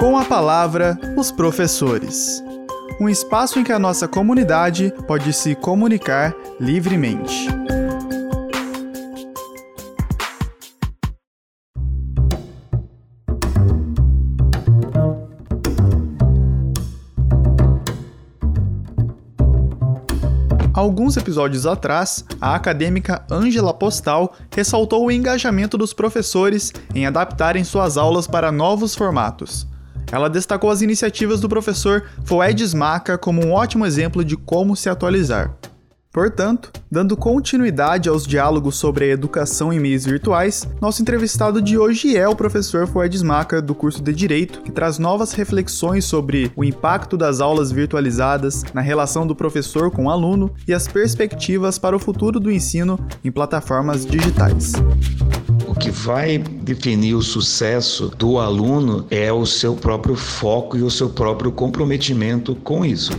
Com a palavra, os professores. Um espaço em que a nossa comunidade pode se comunicar livremente. Alguns episódios atrás, a acadêmica Angela Postal ressaltou o engajamento dos professores em adaptarem suas aulas para novos formatos. Ela destacou as iniciativas do professor Foed Smaca como um ótimo exemplo de como se atualizar. Portanto, dando continuidade aos diálogos sobre a educação em meios virtuais, nosso entrevistado de hoje é o professor Fued Maca, do curso de Direito, que traz novas reflexões sobre o impacto das aulas virtualizadas na relação do professor com o aluno e as perspectivas para o futuro do ensino em plataformas digitais. Que vai definir o sucesso do aluno é o seu próprio foco e o seu próprio comprometimento com isso.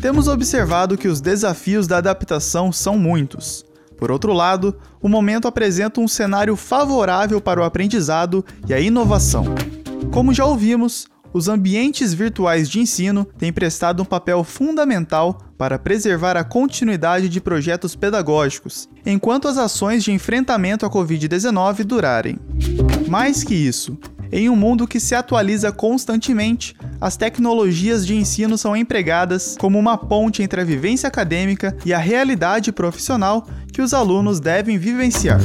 Temos observado que os desafios da adaptação são muitos. Por outro lado, o momento apresenta um cenário favorável para o aprendizado e a inovação. Como já ouvimos, os ambientes virtuais de ensino têm prestado um papel fundamental para preservar a continuidade de projetos pedagógicos, enquanto as ações de enfrentamento à Covid-19 durarem. Mais que isso, em um mundo que se atualiza constantemente, as tecnologias de ensino são empregadas como uma ponte entre a vivência acadêmica e a realidade profissional que os alunos devem vivenciar.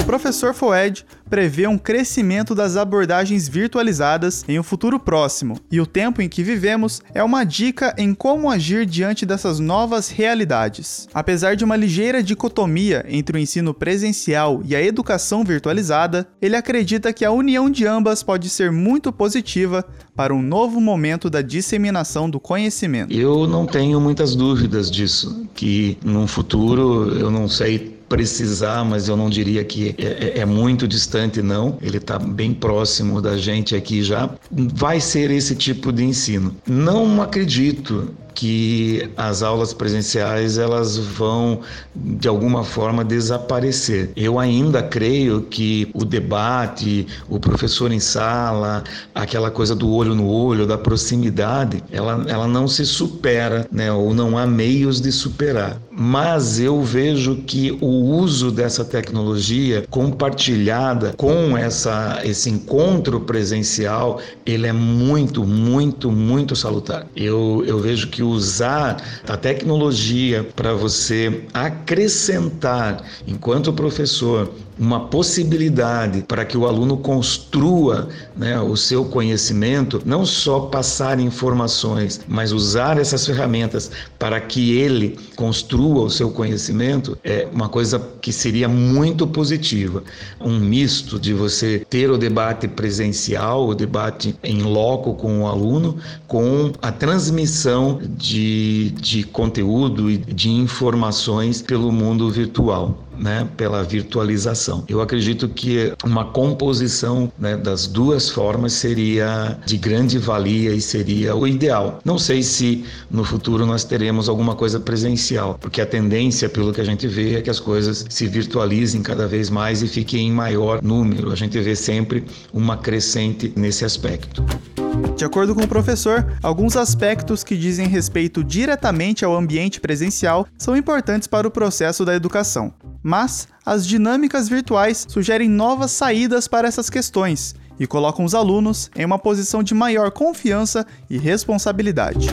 O professor Foed prevê um crescimento das abordagens virtualizadas em um futuro próximo, e o tempo em que vivemos é uma dica em como agir diante dessas novas realidades. Apesar de uma ligeira dicotomia entre o ensino presencial e a educação virtualizada, ele acredita que a união de ambas pode ser muito positiva para um novo momento da disseminação do conhecimento. Eu não tenho muitas dúvidas disso, que num futuro eu não sei precisar, mas eu não diria que é, é, é muito distante, não. Ele está bem próximo da gente aqui já. Vai ser esse tipo de ensino. Não acredito que as aulas presenciais elas vão de alguma forma desaparecer. Eu ainda creio que o debate, o professor em sala, aquela coisa do olho no olho, da proximidade, ela, ela não se supera, né? ou não há meios de superar. Mas eu vejo que o uso dessa tecnologia compartilhada com essa, esse encontro presencial, ele é muito, muito, muito salutar. Eu, eu vejo que usar a tecnologia para você acrescentar, enquanto professor, uma possibilidade para que o aluno construa né, o seu conhecimento, não só passar informações, mas usar essas ferramentas para que ele construa o seu conhecimento, é uma coisa que seria muito positiva. Um misto de você ter o debate presencial, o debate em loco com o aluno, com a transmissão de, de conteúdo e de informações pelo mundo virtual né, pela virtualização. Eu acredito que uma composição né, das duas formas seria de grande valia e seria o ideal. Não sei se no futuro nós teremos alguma coisa presencial, porque a tendência, pelo que a gente vê, é que as coisas se virtualizem cada vez mais e fiquem em maior número. A gente vê sempre uma crescente nesse aspecto. De acordo com o professor, alguns aspectos que dizem respeito diretamente ao ambiente presencial são importantes para o processo da educação. Mas as dinâmicas virtuais sugerem novas saídas para essas questões e colocam os alunos em uma posição de maior confiança e responsabilidade.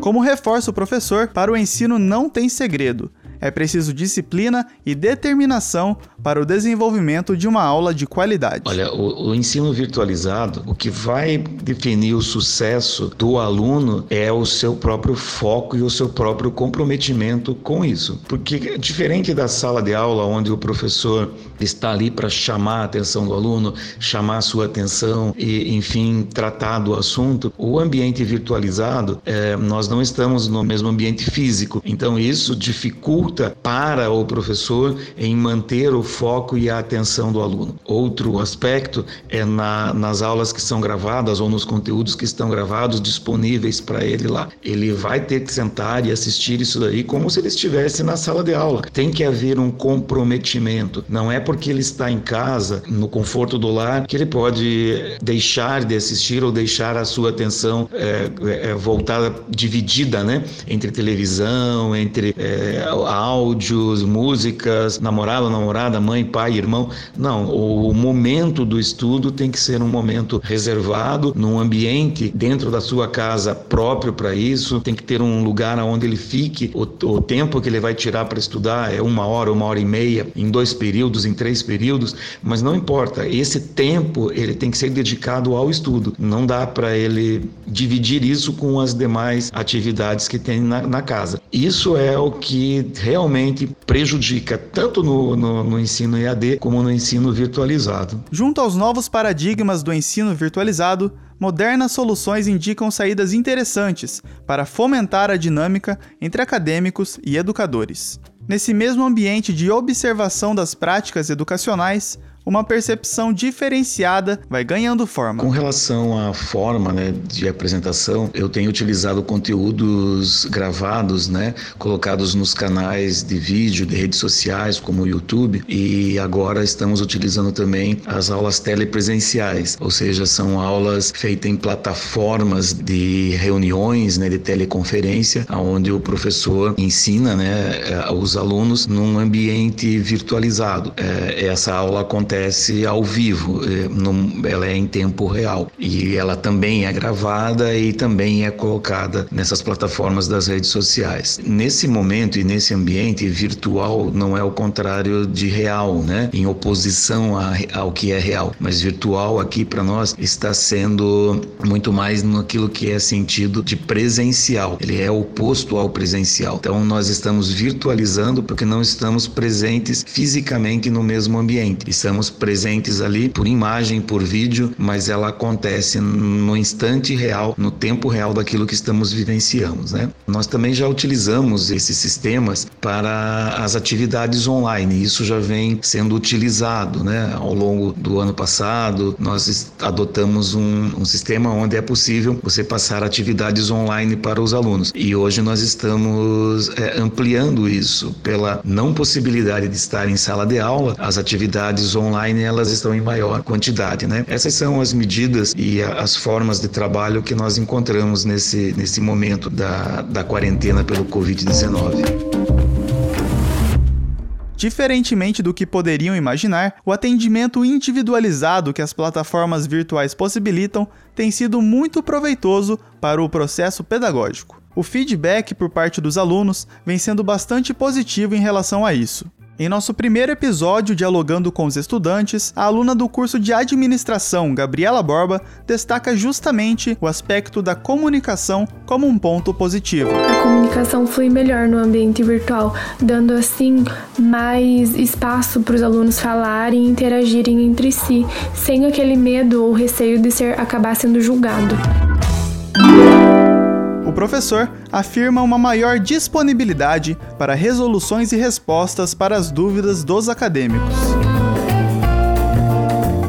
Como reforça o professor, para o ensino não tem segredo, é preciso disciplina e determinação para o desenvolvimento de uma aula de qualidade. Olha, o, o, ensino virtualizado, o que vai definir o sucesso do aluno é o seu próprio foco e o seu próprio comprometimento com isso. Porque diferente da sala de aula, onde o professor está ali para chamar a atenção do aluno, chamar a sua atenção e, enfim, tratar do assunto, o ambiente virtualizado, é, nós não estamos no mesmo ambiente físico. Então, isso dificulta para o professor em manter o foco e a atenção do aluno. Outro aspecto é na, nas aulas que são gravadas ou nos conteúdos que estão gravados disponíveis para ele lá. Ele vai ter que sentar e assistir isso daí como se ele estivesse na sala de aula. Tem que haver um comprometimento. Não é porque ele está em casa, no conforto do lar, que ele pode deixar de assistir ou deixar a sua atenção é, é, voltada, dividida, né? Entre televisão, entre é, áudios, músicas, namorado, namorada, mãe, pai, irmão. Não, o momento do estudo tem que ser um momento reservado, num ambiente dentro da sua casa próprio para isso. Tem que ter um lugar onde ele fique. O, o tempo que ele vai tirar para estudar é uma hora, uma hora e meia, em dois períodos, em três períodos, mas não importa. Esse tempo ele tem que ser dedicado ao estudo. Não dá para ele dividir isso com as demais atividades que tem na, na casa. Isso é o que realmente prejudica tanto no, no, no ensino EAD como no ensino virtualizado. Junto aos novos paradigmas do ensino virtualizado, modernas soluções indicam saídas interessantes para fomentar a dinâmica entre acadêmicos e educadores. Nesse mesmo ambiente de observação das práticas educacionais, uma percepção diferenciada vai ganhando forma. Com relação à forma né, de apresentação, eu tenho utilizado conteúdos gravados, né, colocados nos canais de vídeo de redes sociais, como o YouTube, e agora estamos utilizando também as aulas telepresenciais, ou seja, são aulas feitas em plataformas de reuniões, né, de teleconferência, onde o professor ensina né, eh, os alunos num ambiente virtualizado. É, essa aula acontece acontece ao vivo, é, ela é em tempo real e ela também é gravada e também é colocada nessas plataformas das redes sociais. Nesse momento e nesse ambiente virtual não é o contrário de real, né? Em oposição ao que é real, mas virtual aqui para nós está sendo muito mais naquilo que é sentido de presencial. Ele é oposto ao presencial. Então nós estamos virtualizando porque não estamos presentes fisicamente no mesmo ambiente. Estamos presentes ali por imagem, por vídeo, mas ela acontece no instante real, no tempo real daquilo que estamos vivenciando, né? Nós também já utilizamos esses sistemas para as atividades online. Isso já vem sendo utilizado, né? Ao longo do ano passado, nós adotamos um, um sistema onde é possível você passar atividades online para os alunos. E hoje nós estamos é, ampliando isso pela não possibilidade de estar em sala de aula, as atividades online online elas estão em maior quantidade, né? Essas são as medidas e as formas de trabalho que nós encontramos nesse, nesse momento da, da quarentena pelo Covid-19. Diferentemente do que poderiam imaginar, o atendimento individualizado que as plataformas virtuais possibilitam tem sido muito proveitoso para o processo pedagógico. O feedback por parte dos alunos vem sendo bastante positivo em relação a isso. Em nosso primeiro episódio, dialogando com os estudantes, a aluna do curso de administração, Gabriela Borba, destaca justamente o aspecto da comunicação como um ponto positivo. A comunicação flui melhor no ambiente virtual, dando assim mais espaço para os alunos falarem e interagirem entre si, sem aquele medo ou receio de ser acabar sendo julgado. O professor afirma uma maior disponibilidade para resoluções e respostas para as dúvidas dos acadêmicos.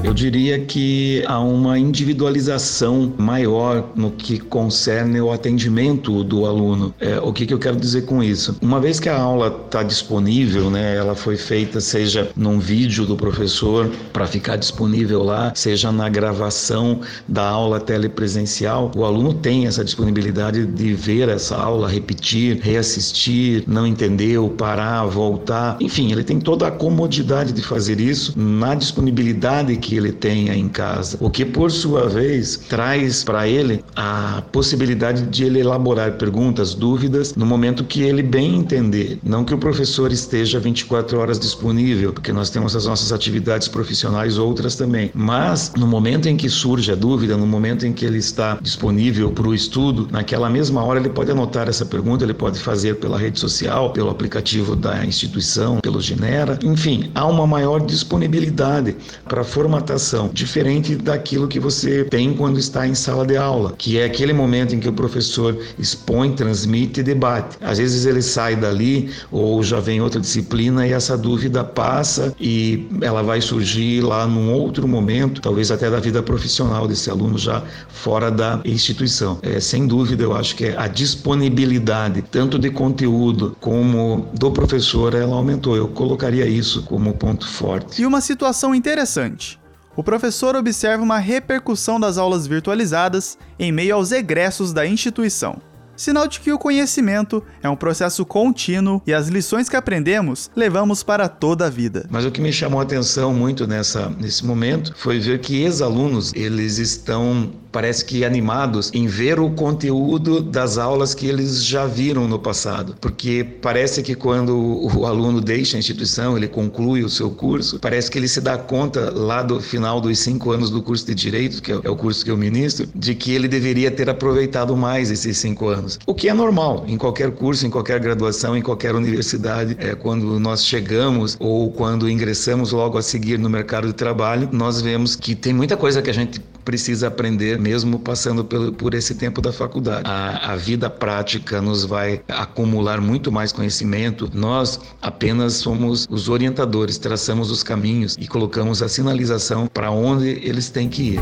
Eu diria que há uma individualização maior no que concerne o atendimento do aluno. É, o que, que eu quero dizer com isso? Uma vez que a aula está disponível, né, ela foi feita seja num vídeo do professor para ficar disponível lá, seja na gravação da aula telepresencial, o aluno tem essa disponibilidade de ver essa aula, repetir, reassistir, não entendeu, parar, voltar. Enfim, ele tem toda a comodidade de fazer isso na disponibilidade que ele tenha em casa, o que por sua vez traz para ele a possibilidade de ele elaborar perguntas, dúvidas no momento que ele bem entender. Não que o professor esteja 24 horas disponível, porque nós temos as nossas atividades profissionais, outras também. Mas no momento em que surge a dúvida, no momento em que ele está disponível para o estudo, naquela mesma hora ele pode anotar essa pergunta, ele pode fazer pela rede social, pelo aplicativo da instituição, pelo Genera. Enfim, há uma maior disponibilidade para a formação formatação, diferente daquilo que você tem quando está em sala de aula, que é aquele momento em que o professor expõe, transmite e debate. Às vezes ele sai dali ou já vem outra disciplina e essa dúvida passa e ela vai surgir lá num outro momento, talvez até da vida profissional desse aluno já fora da instituição. É, sem dúvida, eu acho que a disponibilidade tanto de conteúdo como do professor ela aumentou. Eu colocaria isso como ponto forte. E uma situação interessante. O professor observa uma repercussão das aulas virtualizadas em meio aos egressos da instituição sinal de que o conhecimento é um processo contínuo e as lições que aprendemos levamos para toda a vida. Mas o que me chamou a atenção muito nessa, nesse momento foi ver que ex-alunos, eles estão parece que animados em ver o conteúdo das aulas que eles já viram no passado, porque parece que quando o aluno deixa a instituição, ele conclui o seu curso, parece que ele se dá conta lá do final dos cinco anos do curso de direito, que é o curso que eu ministro, de que ele deveria ter aproveitado mais esses cinco anos anos, o que é normal em qualquer curso, em qualquer graduação, em qualquer universidade. É, quando nós chegamos ou quando ingressamos logo a seguir no mercado de trabalho, nós vemos que tem muita coisa que a gente precisa aprender mesmo passando por, por esse tempo da faculdade. A, a, vida prática nos vai acumular muito mais conhecimento. Nós apenas somos os orientadores, traçamos os caminhos e colocamos a sinalização para onde eles têm que ir.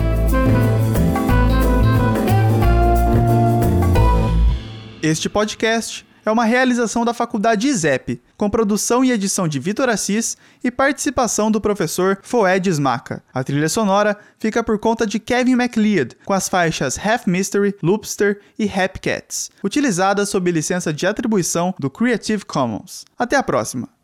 Este podcast é uma realização da Faculdade ISEP, com produção e edição de Vitor Assis e participação do professor Foedes Maca. A trilha sonora fica por conta de Kevin MacLeod, com as faixas Half Mystery, Loopster e Happy Cats, utilizadas sob licença de atribuição do Creative Commons. Até a próxima!